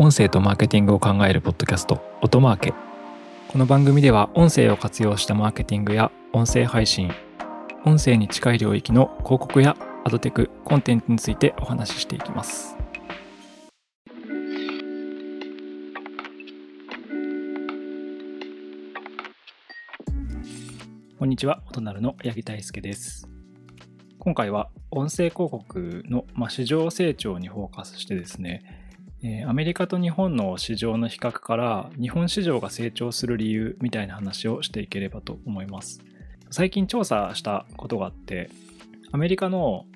音声とマーケティングを考えるポッドキャスト音マーケこの番組では音声を活用したマーケティングや音声配信音声に近い領域の広告やアドテクコンテンツについてお話ししていきますこんにちは、音なるの八木大輔です。今回は音声広告の、まあ、市場成長にフォーカスしてですね、えーアメリカと日本の市場の比較から日本市場が成長する理由みたいな話をしていければと思います。最近調査したことがあって、アメリカの、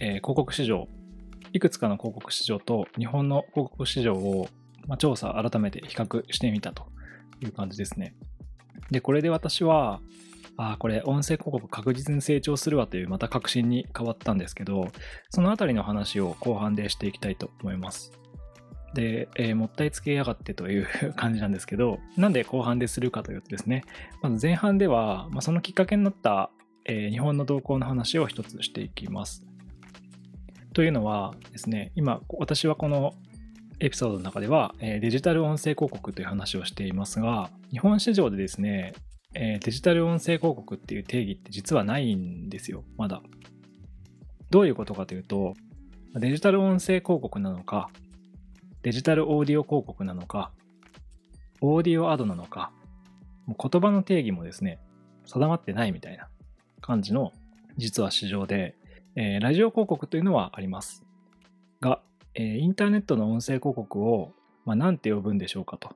えー広告市場、いくつかの広告市場と日本の広告市場を、まあ、調査改めて比較してみたという感じですね。で、これで私は、ああ、これ音声広告確実に成長するわというまた確信に変わったんですけど、そのあたりの話を後半でしていきたいと思います。で、えーもったいつけやがってという 感じなんですけど、なんで後半でするかというとですね、まず前半では、まあ、そのきっかけになった、えー日本の動向の話を一つしていきます。というのはですね、今、私はこのエピソードの中では、えーデジタル音声広告という話をしていますが、日本市場でですね、えデジタル音声広告っていう定義って実はないんですよ、まだ。どういうことかというと、デジタル音声広告なのか、デジタルオーディオ広告なのか、オーディオアドなのか、もう言葉の定義もですね、定まってないみたいな感じの実は市場で、えーラジオ広告というのはあります。が、えーインターネットの音声広告を、まあ、何て呼ぶんでしょうかと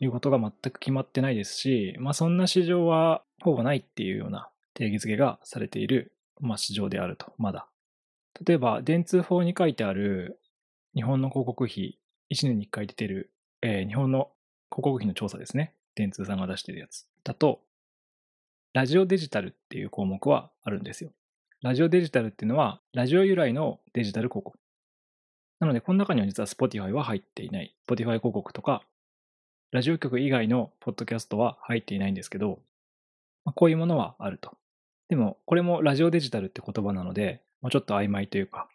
いうことが全く決まってないですし、まあ、そんな市場はほぼないっていうような定義づけがされている、まあ、市場であると、まだ。例えば、電通法に書いてある日本の広告費、1年に1回出てる、えー日本の広告費の調査ですね。電通さんが出してるやつ。だと、ラジオデジタルっていう項目はあるんですよ。ラジオデジタルっていうのは、ラジオ由来のデジタル広告。なので、この中には実は Spotify は入っていない。Spotify 広告とか、ラジオ局以外のポッドキャストは入っていないんですけど、まあこういうものはあると。でも、これもラジオデジタルって言葉なので、まあちょっと曖昧というか、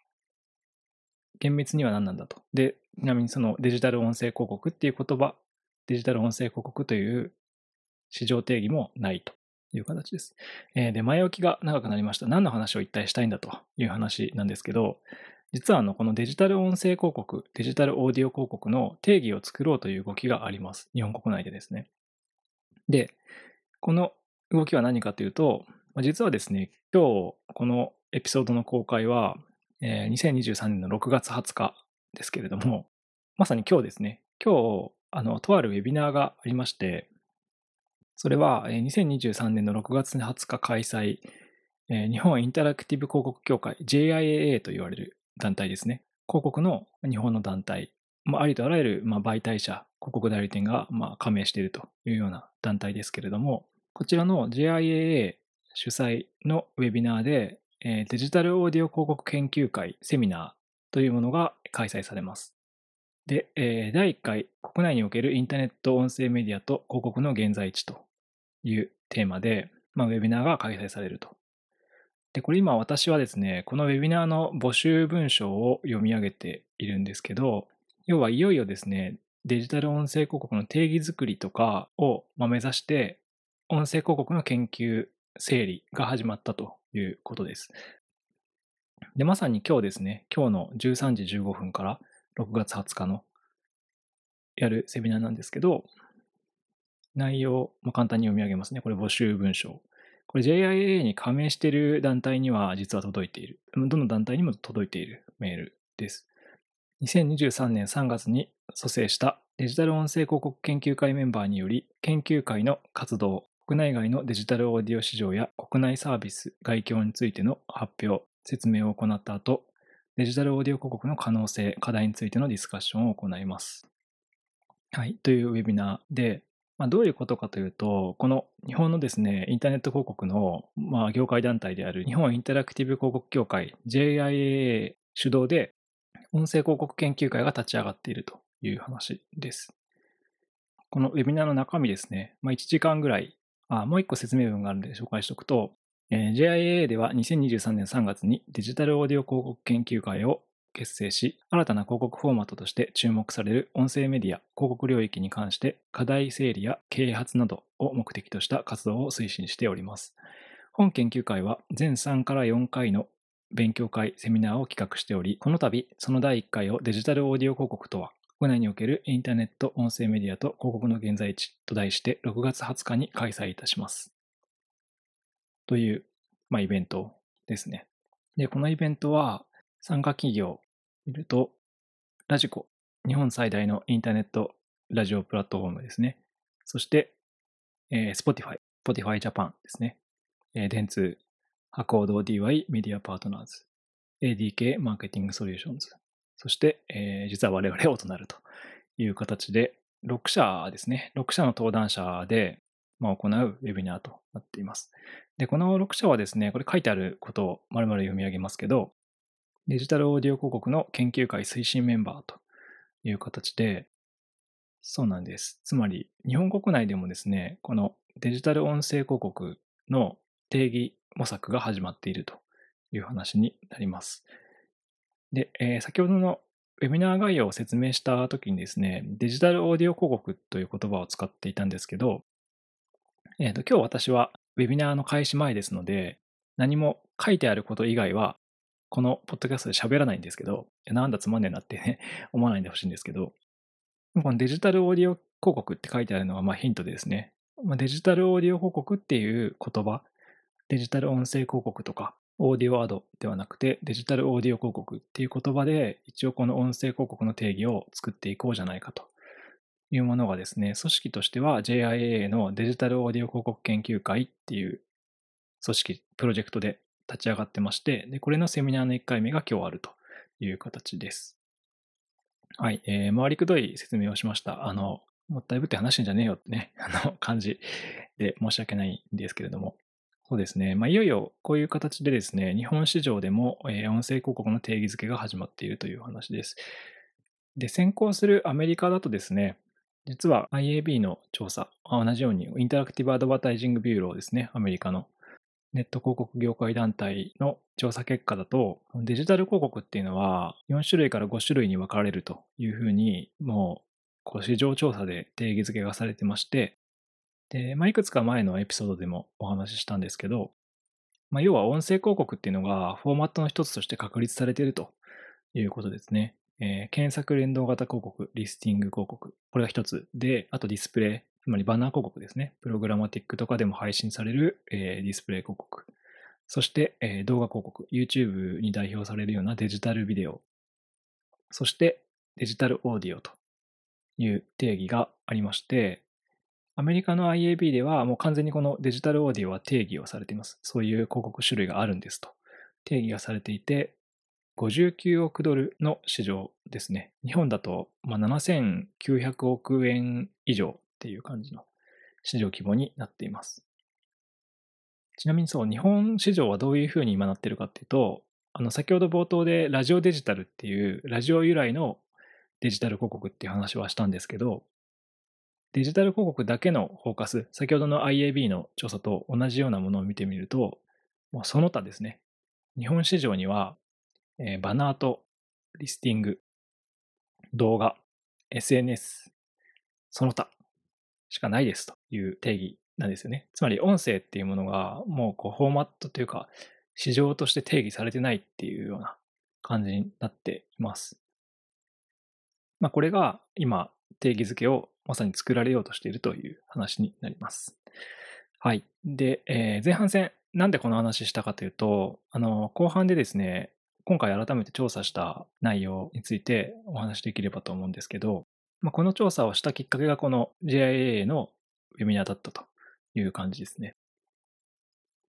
厳密には何なんだと。で、ちなみにそのデジタル音声広告っていう言葉、デジタル音声広告という市場定義もないという形です。えーで、前置きが長くなりました。何の話を一体したいんだという話なんですけど、実はあのこのデジタル音声広告、デジタルオーディオ広告の定義を作ろうという動きがあります。日本国内でですね。で、この動きは何かというと、実はですね、今日このエピソードの公開は、えー2023年の6月20日ですけれども、まさに今日ですね、今日、あの、とあるウェビナーがありまして、それはえ2023年の6月20日開催、え日本インタラクティブ広告協会 JIAA と言われる団体ですね。広告の日本の団体、まあ、りとあらゆる、ま、媒体者、広告代理店が、ま、加盟しているというような団体ですけれども、こちらの JIAA 主催のウェビナーで、デジタルオーディオ広告研究会セミナーというものが開催されます。で、第1回国内におけるインターネット音声メディアと広告の現在地というテーマで、まあ、ウェビナーが開催されると。で、これ今私はですね、このウェビナーの募集文章を読み上げているんですけど、要はいよいよですね、デジタル音声広告の定義づくりとかを目指して、音声広告の研究整理が始まったということです。で、まさに今日ですね、今日の13時15分から6月20日のやるセミナーなんですけど、内容、まあ、簡単に読み上げますね。これ募集文章。これ JIA に加盟している団体には実は届いている。どの団体にも届いているメールです。2023年3月に蘇生したデジタル音声広告研究会メンバーにより、研究会の活動、国内外のデジタルオーディオ市場や国内サービス、外況についての発表、説明を行った後、デジタルオーディオ広告の可能性、課題についてのディスカッションを行います。はい、というウェビナーで、まあ、どういうことかというと、この日本のですね、インターネット広告の、まあ、業界団体である日本インタラクティブ広告協会 JIAA 主導で音声広告研究会が立ち上がっているという話です。このウェビナーの中身ですね、まあ、1時間ぐらい、あもう1個説明文があるので紹介しておくと、えー JIA では2023年3月にデジタルオーディオ広告研究会を結成し、新たな広告フォーマットとして注目される音声メディア、広告領域に関して課題整理や啓発などを目的とした活動を推進しております。本研究会は全3から4回の勉強会、セミナーを企画しており、この度、その第1回をデジタルオーディオ広告とは、国内におけるインターネット音声メディアと広告の現在地と題して6月20日に開催いたします。という、まあ、イベントですね。で、このイベントは参加企業見ると、ラジコ、日本最大のインターネットラジオプラットフォームですね。そして、えー、Spotify、Spotify Japan ですね。えー、電通、博報堂 DY メディアパートナーズ、ADK マーケティングソリューションズ、そして、えー、実は我々をとなるという形で、6社ですね。6社の登壇者で、まあ、行うウェビナーとなっています。で、この6社はですね、これ書いてあることを丸々読み上げますけど、デジタルオーディオ広告の研究会推進メンバーという形で、そうなんです。つまり、日本国内でもですね、このデジタル音声広告の定義模索が始まっているという話になります。で、えー、先ほどのウェビナー概要を説明したときにですね、デジタルオーディオ広告という言葉を使っていたんですけど、えーと、今日私はウェビナーの開始前ですので、何も書いてあること以外は、このポッドキャストで喋らないんですけど、なんだつまんねえなってね、思わないでほしいんですけど、このデジタルオーディオ広告って書いてあるのはまあヒントでですね、デジタルオーディオ広告っていう言葉、デジタル音声広告とか、オーディオアドではなくてデジタルオーディオ広告っていう言葉で一応この音声広告の定義を作っていこうじゃないかというものがですね、組織としては JIA のデジタルオーディオ広告研究会っていう組織、プロジェクトで立ち上がってまして、でこれのセミナーの1回目が今日あるという形です。はい、えー、回りくどい説明をしました。あの、もったいぶって話すんじゃねえよってね、あの感じで申し訳ないんですけれども、そうですね。まあ、いよいよこういう形でですね、日本市場でも、え音声広告の定義づけが始まっているという話です。で、先行するアメリカだとですね、実は IAB の調査、同じように Interactive Advertising Bureau ですね、アメリカのネット広告業界団体の調査結果だと、デジタル広告っていうのは4種類から5種類に分かれるというふうに、もう市場調査で定義づけがされてまして、で、まあ、いくつか前のエピソードでもお話ししたんですけど、まあ、要は音声広告っていうのがフォーマットの一つとして確立されているということですね。えー、検索連動型広告、リスティング広告、これが一つ。で、あとディスプレイ、つまりバナー広告ですね。プログラマティックとかでも配信される、えー、ディスプレイ広告。そして、えー、動画広告、YouTube に代表されるようなデジタルビデオ。そしてデジタルオーディオという定義がありまして、アメリカの IAB ではもう完全にこのデジタルオーディオは定義をされています。そういう広告種類があるんですと。定義がされていて、59億ドルの市場ですね。日本だとま7900億円以上っていう感じの市場規模になっています。ちなみにそう、日本市場はどういうふうに今なってるかっていうと、あの先ほど冒頭でラジオデジタルっていうラジオ由来のデジタル広告っていう話はしたんですけど、デジタル広告だけのフォーカス、先ほどの IAB の調査と同じようなものを見てみると、もうその他ですね。日本市場には、えー、バナーとリスティング、動画、SNS、その他しかないですという定義なんですよね。つまり音声っていうものがもうこうフォーマットというか市場として定義されてないっていうような感じになっています。まあこれが今定義づけをまさに作られようとしているという話になります。はい。で、えー、前半戦、なんでこの話したかというと、あの、後半でですね、今回改めて調査した内容についてお話しできればと思うんですけど、まあ、この調査をしたきっかけがこの JIA のウェビナーだったという感じですね。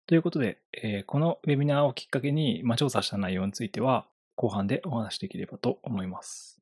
ということで、えー、このウェビナーをきっかけに、まあ、調査した内容については後半でお話しできればと思います。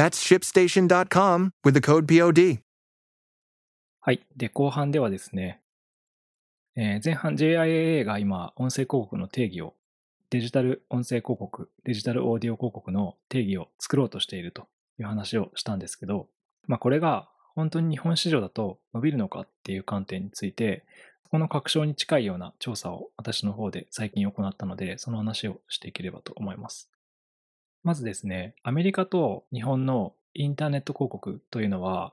That's shipstation.com with the code POD. はい。で、後半ではですね、えー前半 JIAA が今、音声広告の定義を、デジタル音声広告、デジタルオーディオ広告の定義を作ろうとしているという話をしたんですけど、まあこれが本当に日本市場だと伸びるのかっていう観点について、この確証に近いような調査を私の方で最近行ったので、その話をしていければと思います。まずですね、アメリカと日本のインターネット広告というのは、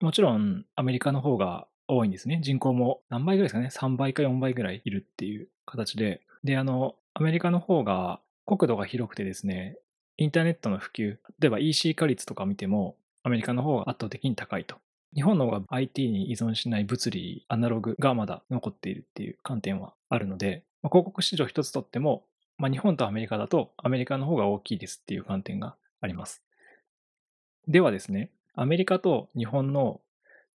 もちろんアメリカの方が多いんですね。人口も何倍ぐらいですかね ?3 倍か4倍ぐらいいるっていう形で。で、あの、アメリカの方が国土が広くてですね、インターネットの普及、例えば EC 化率とか見ても、アメリカの方が圧倒的に高いと。日本の方が IT に依存しない物理、アナログがまだ残っているっていう観点はあるので、広告市場一つとっても、まあ、日本とアメリカだとアメリカの方が大きいですっていう観点があります。ではですね、アメリカと日本の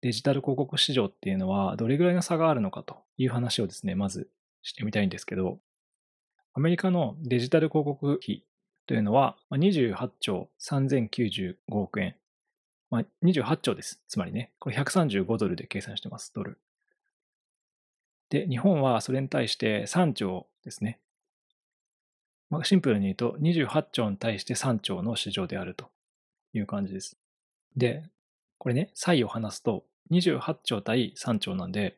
デジタル広告市場っていうのはどれぐらいの差があるのかという話をですね、まずしてみたいんですけど、アメリカのデジタル広告費というのは28兆3095億円。まあ、28兆です。つまりね、これ135ドルで計算してます、ドル。で、日本はそれに対して3兆ですね。まあ、シンプルに言うと28兆に対して3兆の市場であるという感じです。で、これね、差異を話すと28兆対3兆なんで、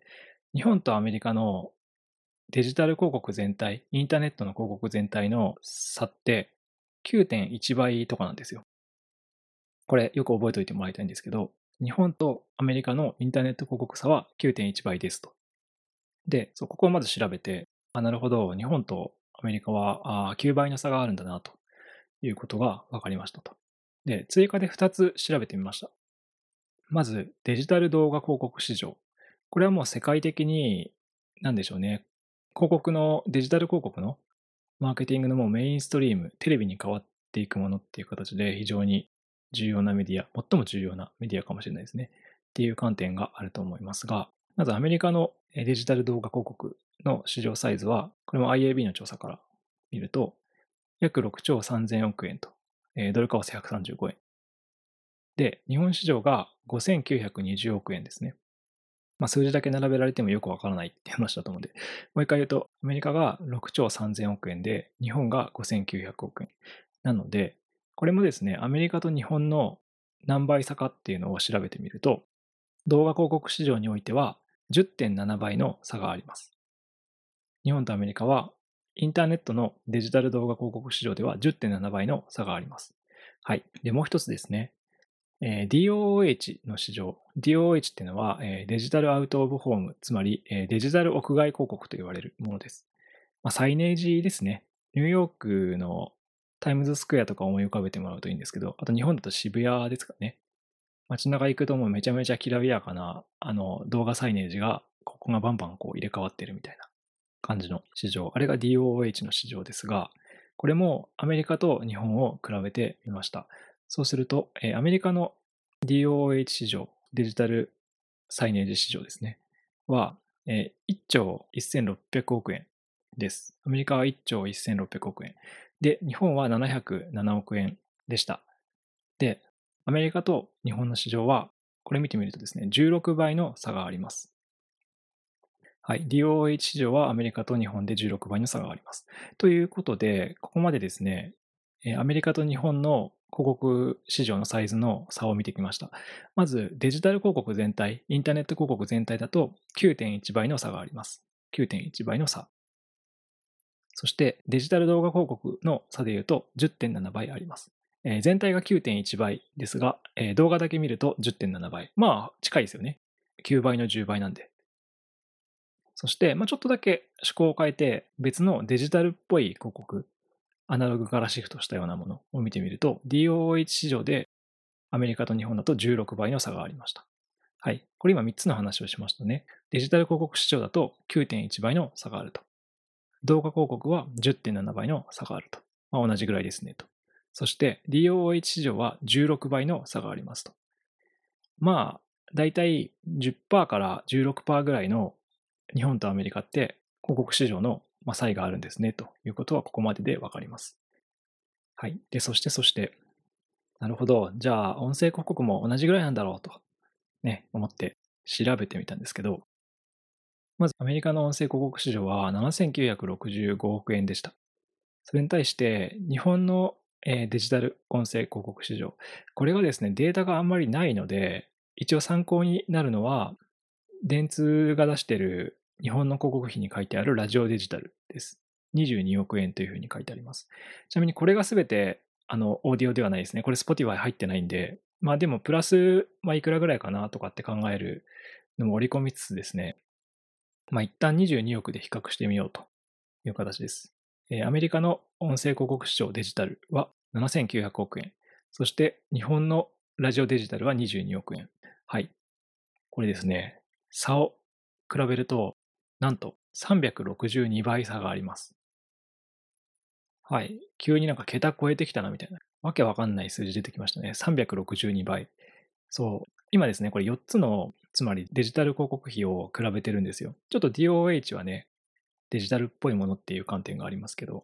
日本とアメリカのデジタル広告全体、インターネットの広告全体の差って9.1倍とかなんですよ。これよく覚えておいてもらいたいんですけど、日本とアメリカのインターネット広告差は9.1倍ですと。で、そここをまず調べて、あ、なるほど、日本とアメリカは9倍の差があるんだなということが分かりましたと。で、追加で2つ調べてみました。まず、デジタル動画広告市場。これはもう世界的に、なんでしょうね。広告の、デジタル広告のマーケティングのもうメインストリーム、テレビに変わっていくものっていう形で非常に重要なメディア、最も重要なメディアかもしれないですね。っていう観点があると思いますが、まずアメリカのデジタル動画広告の市場サイズは、これも IAB の調査から見ると、約6兆3000億円と、えードル為替135円。で、日本市場が5920億円ですね。まあ、数字だけ並べられてもよくわからないって話だと思うんで、もう一回言うと、アメリカが6兆3000億円で、日本が5900億円。なので、これもですね、アメリカと日本の何倍差かっていうのを調べてみると、動画広告市場においては10.7倍の差があります。日本とアメリカは、インターネットのデジタル動画広告市場では10.7倍の差があります。はい。で、もう一つですね。えー DOOH の市場。DOOH っていうのは、えーデジタルアウトオブホーム、つまり、えーデジタル屋外広告と言われるものです。まあ、サイネージですね。ニューヨークのタイムズスクエアとか思い浮かべてもらうといいんですけど、あと日本だと渋谷ですかね。街中行くともうめちゃめちゃきらびやかなあの動画サイネージが、ここがバンバンこう入れ替わってるみたいな感じの市場。あれが DOOH の市場ですが、これもアメリカと日本を比べてみました。そうすると、えーアメリカの DOOH 市場、デジタルサイネージ市場ですね、は、えー1兆1600億円です。アメリカは1兆1600億円。で、日本は707億円でした。で、アメリカと日本の市場は、これ見てみるとですね、16倍の差があります。はい。DOH 市場はアメリカと日本で16倍の差があります。ということで、ここまでですね、アメリカと日本の広告市場のサイズの差を見てきました。まず、デジタル広告全体、インターネット広告全体だと9.1倍の差があります。9.1倍の差。そして、デジタル動画広告の差で言うと10.7倍あります。えー全体が9.1倍ですが、えー動画だけ見ると10.7倍。まあ、近いですよね。9倍の10倍なんで。そして、まあ、ちょっとだけ趣向を変えて、別のデジタルっぽい広告、アナログからシフトしたようなものを見てみると、DOH 市場でアメリカと日本だと16倍の差がありました。はい。これ今3つの話をしましたね。デジタル広告市場だと9.1倍の差があると。動画広告は10.7倍の差があると。まあ、同じぐらいですねと。そして DOH 市場は16倍の差がありますと。まあ、だいたい10%から16%ぐらいの日本とアメリカって広告市場の差異があるんですねということはここまででわかります。はい。で、そしてそして、なるほど。じゃあ、音声広告も同じぐらいなんだろうと、ね、思って調べてみたんですけど、まずアメリカの音声広告市場は7965億円でした。それに対して、日本のえーデジタル音声広告市場。これがですね、データがあんまりないので、一応参考になるのは、電通が出している日本の広告費に書いてあるラジオデジタルです。22億円というふうに書いてあります。ちなみにこれがすべて、あの、オーディオではないですね。これ Spotify 入ってないんで、まあでもプラス、まあいくらぐらいかなとかって考えるのも織り込みつつですね、まあ一旦22億で比較してみようという形です。アメリカの音声広告市場デジタルは7900億円。そして日本のラジオデジタルは22億円。はい。これですね、差を比べると、なんと362倍差があります。はい。急になんか桁超えてきたなみたいな。わけわかんない数字出てきましたね。362倍。そう。今ですね、これ4つの、つまりデジタル広告費を比べてるんですよ。ちょっと DOH はね、デジタルっぽいものっていう観点がありますけど、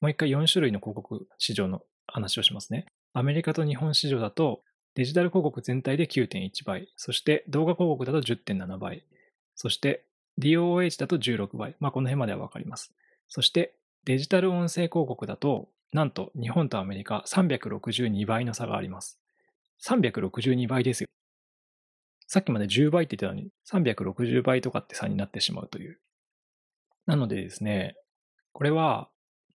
もう一回4種類の広告市場の話をしますね。アメリカと日本市場だと、デジタル広告全体で9.1倍、そして動画広告だと10.7倍、そして DOH だと16倍。まあこの辺まではわかります。そしてデジタル音声広告だと、なんと日本とアメリカ362倍の差があります。362倍ですよ。さっきまで10倍って言ってたのに、360倍とかって差になってしまうという。なのでですね、これは、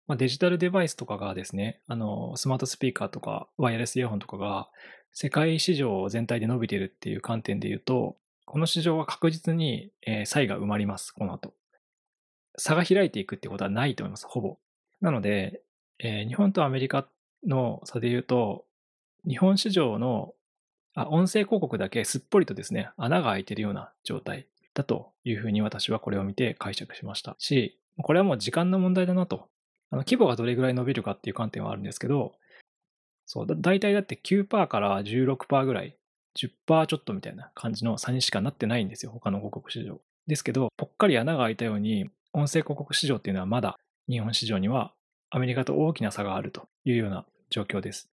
まあ、デジタルデバイスとかがですね、あの、スマートスピーカーとかワイヤレスイヤホンとかが世界市場全体で伸びてるっていう観点で言うと、この市場は確実に、えー差異が埋まります、この後。差が開いていくってことはないと思います、ほぼ。なので、えー日本とアメリカの差で言うと、日本市場のあ音声広告だけすっぽりとですね、穴が開いてるような状態だというふうに私はこれを見て解釈しましたし、これはもう時間の問題だなと。あの規模がどれぐらい伸びるかっていう観点はあるんですけど、そう、だ大体だって9%から16%ぐらい、10%ちょっとみたいな感じの差にしかなってないんですよ、他の広告市場。ですけど、ぽっかり穴が開いたように、音声広告市場っていうのはまだ日本市場にはアメリカと大きな差があるというような状況です。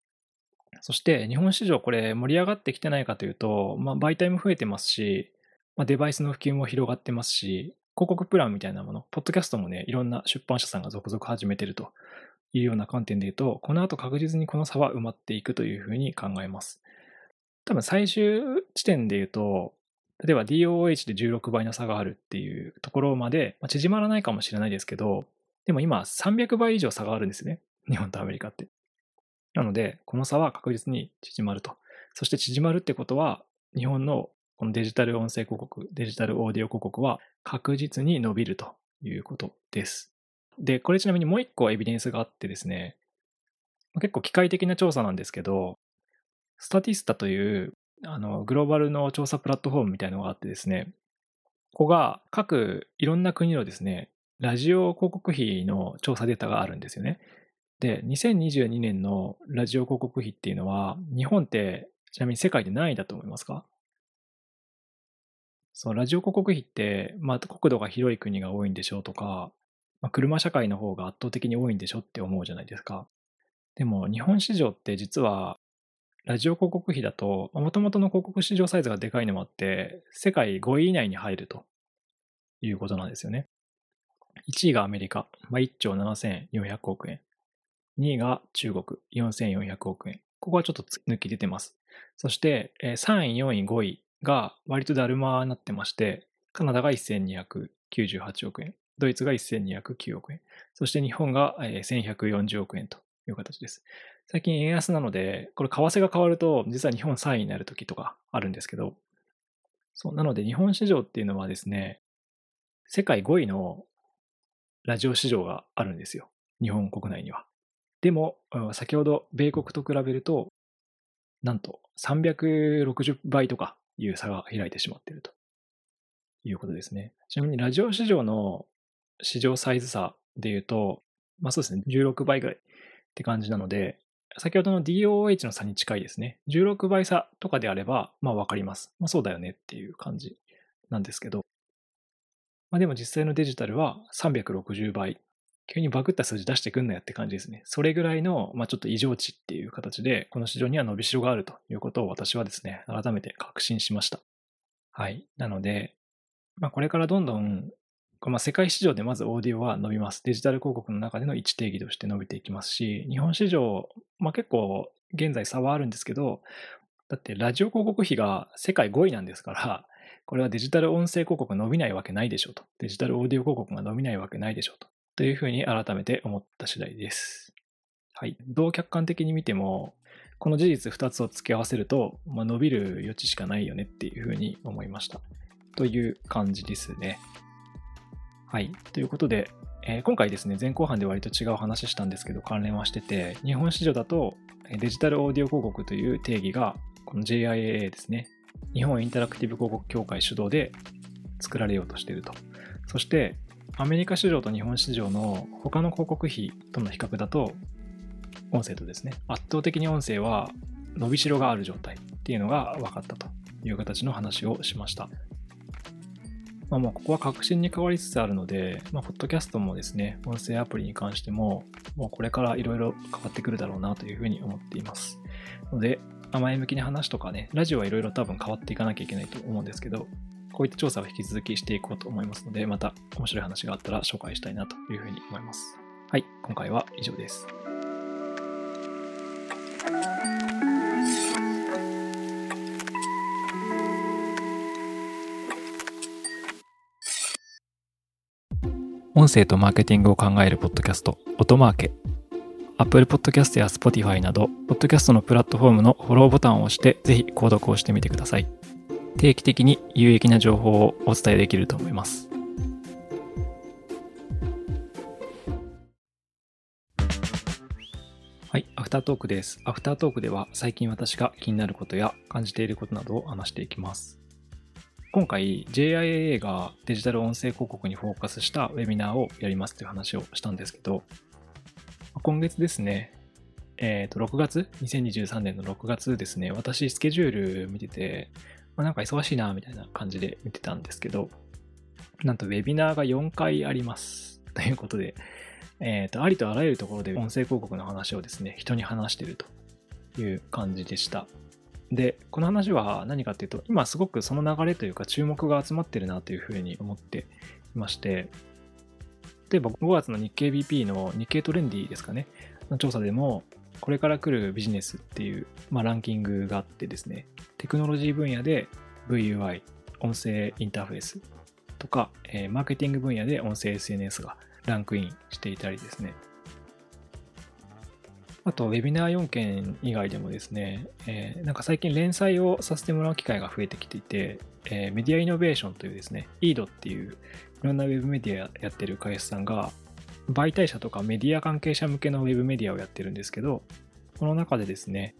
そして日本市場これ盛り上がってきてないかというと、まあ、媒体も増えてますし、まあ、デバイスの普及も広がってますし、広告プランみたいなもの、ポッドキャストもね、いろんな出版社さんが続々始めてるというような観点で言うと、この後確実にこの差は埋まっていくというふうに考えます。多分最終地点で言うと、例えば DOH で16倍の差があるっていうところまで、まあ、縮まらないかもしれないですけど、でも今300倍以上差があるんですね。日本とアメリカって。なので、この差は確実に縮まると。そして縮まるってことは、日本のこのデジタル音声広告、デジタルオーディオ広告は確実に伸びるということです。で、これちなみにもう一個エビデンスがあってですね、結構機械的な調査なんですけど、スタティスタというあのグローバルの調査プラットフォームみたいのがあってですね、ここが各いろんな国のですね、ラジオ広告費の調査データがあるんですよね。で、2022年のラジオ広告費っていうのは、日本ってちなみに世界で何位だと思いますか？そう、ラジオ広告費って、まあ、国土が広い国が多いんでしょうとか、まあ、車社会の方が圧倒的に多いんでしょって思うじゃないですか。でも、日本市場って実は、ラジオ広告費だと、もともとの広告市場サイズがでかいのもあって、世界5位以内に入るということなんですよね。1位がアメリカ、まあ、1兆7400億円。2位が中国、4400億円。ここはちょっと抜き出てます。そして、3位、4位、5位が割とだるまになってまして、カナダが1298億円、ドイツが1209億円、そして日本が1140億円という形です。最近円安なので、これ為替が変わると、実は日本3位になる時とかあるんですけど、そう、なので日本市場っていうのはですね、世界5位のラジオ市場があるんですよ。日本国内には。でも、先ほど米国と比べると、なんと360倍とかいう差が開いてしまっているということですね。ちなみにラジオ市場の市場サイズ差で言うと、まあそうですね、16倍ぐらいって感じなので、先ほどの DOH の差に近いですね。16倍差とかであれば、まあわかります。まあそうだよねっていう感じなんですけど、まあでも実際のデジタルは360倍急にバグった数字出してくんなよって感じですね。それぐらいの、まあ、ちょっと異常値っていう形で、この市場には伸びしろがあるということを私はですね、改めて確信しました。はい。なので、まあ、これからどんどん、まあ、世界市場でまずオーディオは伸びます。デジタル広告の中での位置定義として伸びていきますし、日本市場、まあ、結構現在差はあるんですけど、だってラジオ広告費が世界5位なんですから、これはデジタル音声広告伸びないわけないでしょうと。デジタルオーディオ広告が伸びないわけないでしょうと。というふうに改めて思った次第です。はい。どう客観的に見ても、この事実2つを付け合わせると、まあ、伸びる余地しかないよねっていうふうに思いました。という感じですね。はい。ということで、えー、今回ですね、前後半で割と違う話したんですけど、関連はしてて、日本市場だとデジタルオーディオ広告という定義が、この JIAA ですね、日本インタラクティブ広告協会主導で作られようとしていると。そして、アメリカ市場と日本市場の他の広告費との比較だと、音声とですね、圧倒的に音声は伸びしろがある状態っていうのが分かったという形の話をしました。まあ、もうここは革新に変わりつつあるので、まあ、ポッドキャストもですね、音声アプリに関しても、もうこれからいろいろ変わってくるだろうなというふうに思っています。ので、前向きな話とかね、ラジオはいろいろ多分変わっていかなきゃいけないと思うんですけど、こういった調査を引き続きしていこうと思いますので、また面白い話があったら紹介したいなというふうに思います。はい、今回は以上です。音声とマーケティングを考えるポッドキャスト、音マーケ。Apple Podcast や Spotify など、ポッドキャストのプラットフォームのフォローボタンを押して、ぜひ購読をしてみてください。定期的に有益な情報をお伝えできると思います。はい、アフタートークです。アフタートークでは最近私が気になることや感じていることなどを話していきます。今回 JIAA がデジタル音声広告にフォーカスしたウェビナーをやりますという話をしたんですけど、今月ですね、えっ、ー、と、6月 ?2023 年の6月ですね、私スケジュール見てて、まあ、なんか忙しいな、みたいな感じで見てたんですけど、なんとウェビナーが4回あります。ということで、えっ、ー、と、ありとあらゆるところで音声広告の話をですね、人に話してるという感じでした。で、この話は何かっていうと、今すごくその流れというか注目が集まってるなというふうに思っていまして、例えば5月の日経 BP の日経トレンディですかね、の調査でも、これから来るビジネスっていう、まあ、ランキングがあってですね、テクノロジー分野で VUI、音声インターフェースとか、えー、マーケティング分野で音声 SNS がランクインしていたりですね。あと、ウェビナー4件以外でもですね、えー、なんか最近連載をさせてもらう機会が増えてきていて、えー、メディアイノベーションというですね、EAD っていういろんなウェブメディアやってる会社さんが、媒体者とかメディア関係者向けのウェブメディアをやってるんですけど、この中でですね、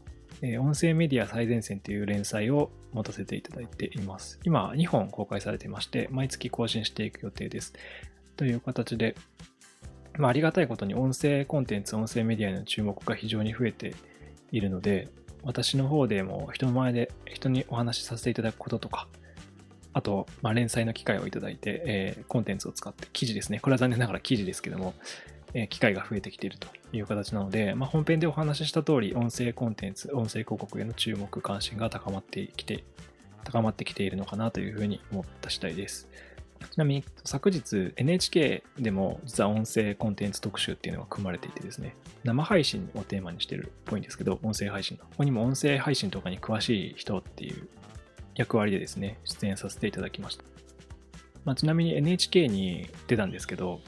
音声メディア最前線という連載を持たせていただいています。今2本公開されていまして、毎月更新していく予定です。という形で、まあ、ありがたいことに音声コンテンツ、音声メディアへの注目が非常に増えているので、私の方でも人の前で人にお話しさせていただくこととか、あと、まあ、連載の機会をいただいて、えー、コンテンツを使って記事ですね。これは残念ながら記事ですけども、えー、機会が増えてきているという形なので、まあ、本編でお話しした通り、音声コンテンツ、音声広告への注目、関心が高まってきて、高まってきているのかなというふうに思った次第です。ちなみに昨日 NHK でも実は音声コンテンツ特集っていうのが組まれていてですね、生配信をテーマにしているっぽいんですけど、音声配信の。ここにも音声配信とかに詳しい人っていう役割でですね、出演させていただきました。まあ、ちなみに NHK に出たんですけど、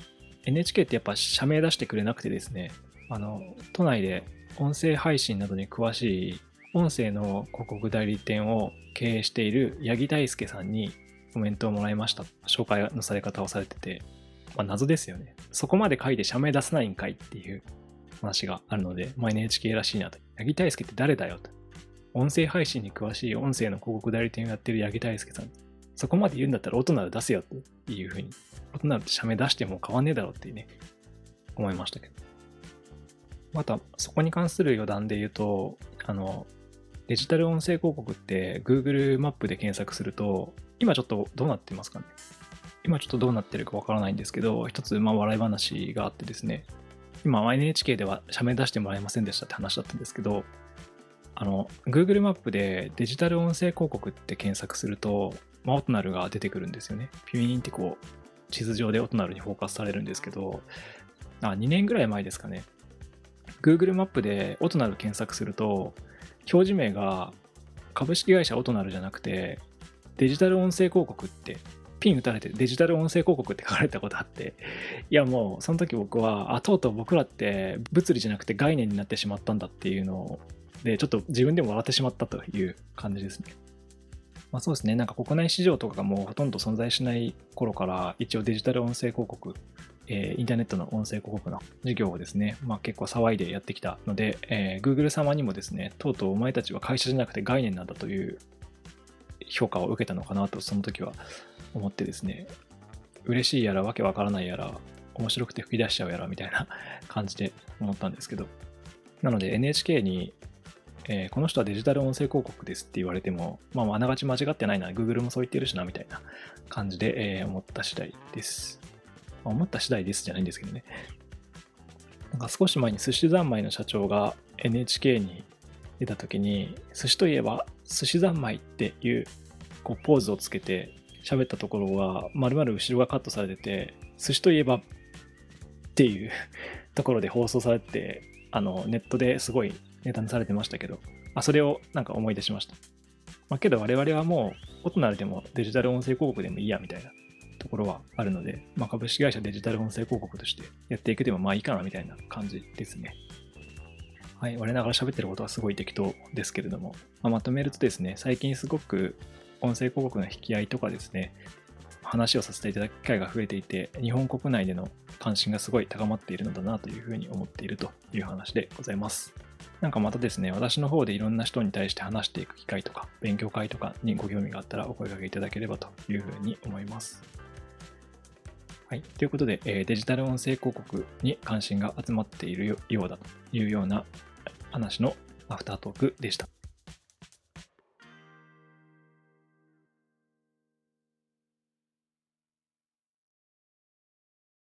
NHK ってやっぱ社名出してくれなくてですね、あの、都内で音声配信などに詳しい音声の広告代理店を経営している八木大輔さんにコメントをもらいました。紹介のされ方をされてて、まあ、謎ですよね。そこまで書いて社名出さないんかいっていう話があるので、まあ、NHK らしいなと。八木大輔って誰だよと。音声配信に詳しい音声の広告代理店をやってる八木大輔さん。そこまで言うんだったら音なら出せよっていうふうに。音ならって社名出しても変わんねえだろうっていうね、思いましたけど。また、そこに関する余談で言うと、あの、デジタル音声広告って Google マップで検索すると、今ちょっとどうなってますかね今ちょっとどうなってるかわからないんですけど、一つまあ笑い話があってですね、今 NHK では社名出してもらえませんでしたって話だったんですけど、あの、Google マップでデジタル音声広告って検索すると、まあ、オトナルが出てくるんですよね。ピュイーンってこう、地図上でオトナルにフォーカスされるんですけど、あ、2年ぐらい前ですかね。Google マップでオトナル検索すると、表示名が株式会社オトナルじゃなくて、デジタル音声広告ってピン打たれてデジタル音声広告って書かれたことあって、いやもうその時僕は、あ、とうとう僕らって物理じゃなくて概念になってしまったんだっていうのをで、ちょっと自分でも笑ってしまったという感じですね。まあ、そうですね、なんか国内市場とかがもうほとんど存在しない頃から、一応デジタル音声広告、えー、インターネットの音声広告の事業をですね、まあ、結構騒いでやってきたので、えー、Google 様にもですね、とうとうお前たちは会社じゃなくて概念なんだという評価を受けたのかなと、その時は思ってですね、嬉しいやらわけわからないやら、面白くて吹き出しちゃうやらみたいな感じで思ったんですけど、なので NHK にえー、この人はデジタル音声広告ですって言われても、まあ、あながち間違ってないな、Google もそう言ってるしな、みたいな感じで、えー、思った次第です。まあ、思った次第ですじゃないんですけどね。なんか少し前に寿司三昧の社長が NHK に出た時に、寿司といえば寿司三昧っていうこうポーズをつけて喋ったところは、まるまる後ろがカットされてて、寿司といえばっていう ところで放送されて、あのネットですごいネタにされてましたけど、あ、それをなんか思い出しました。まあ、けど我々はもう、大人でもデジタル音声広告でもいいやみたいなところはあるので、まあ、株式会社デジタル音声広告としてやっていくでもまあいいかなみたいな感じですね。はい、我ながら喋ってることはすごい適当ですけれども、まあ、まとめるとですね、最近すごく音声広告の引き合いとかですね、話をさせていただく機会が増えていて、日本国内での関心がすごい高まっているのだなというふうに思っているという話でございます。なんかまたですね、私の方でいろんな人に対して話していく機会とか、勉強会とかにご興味があったらお声掛けいただければというふうに思います。はい。ということで、えデジタル音声広告に関心が集まっているようだというような話のアフタートークでした。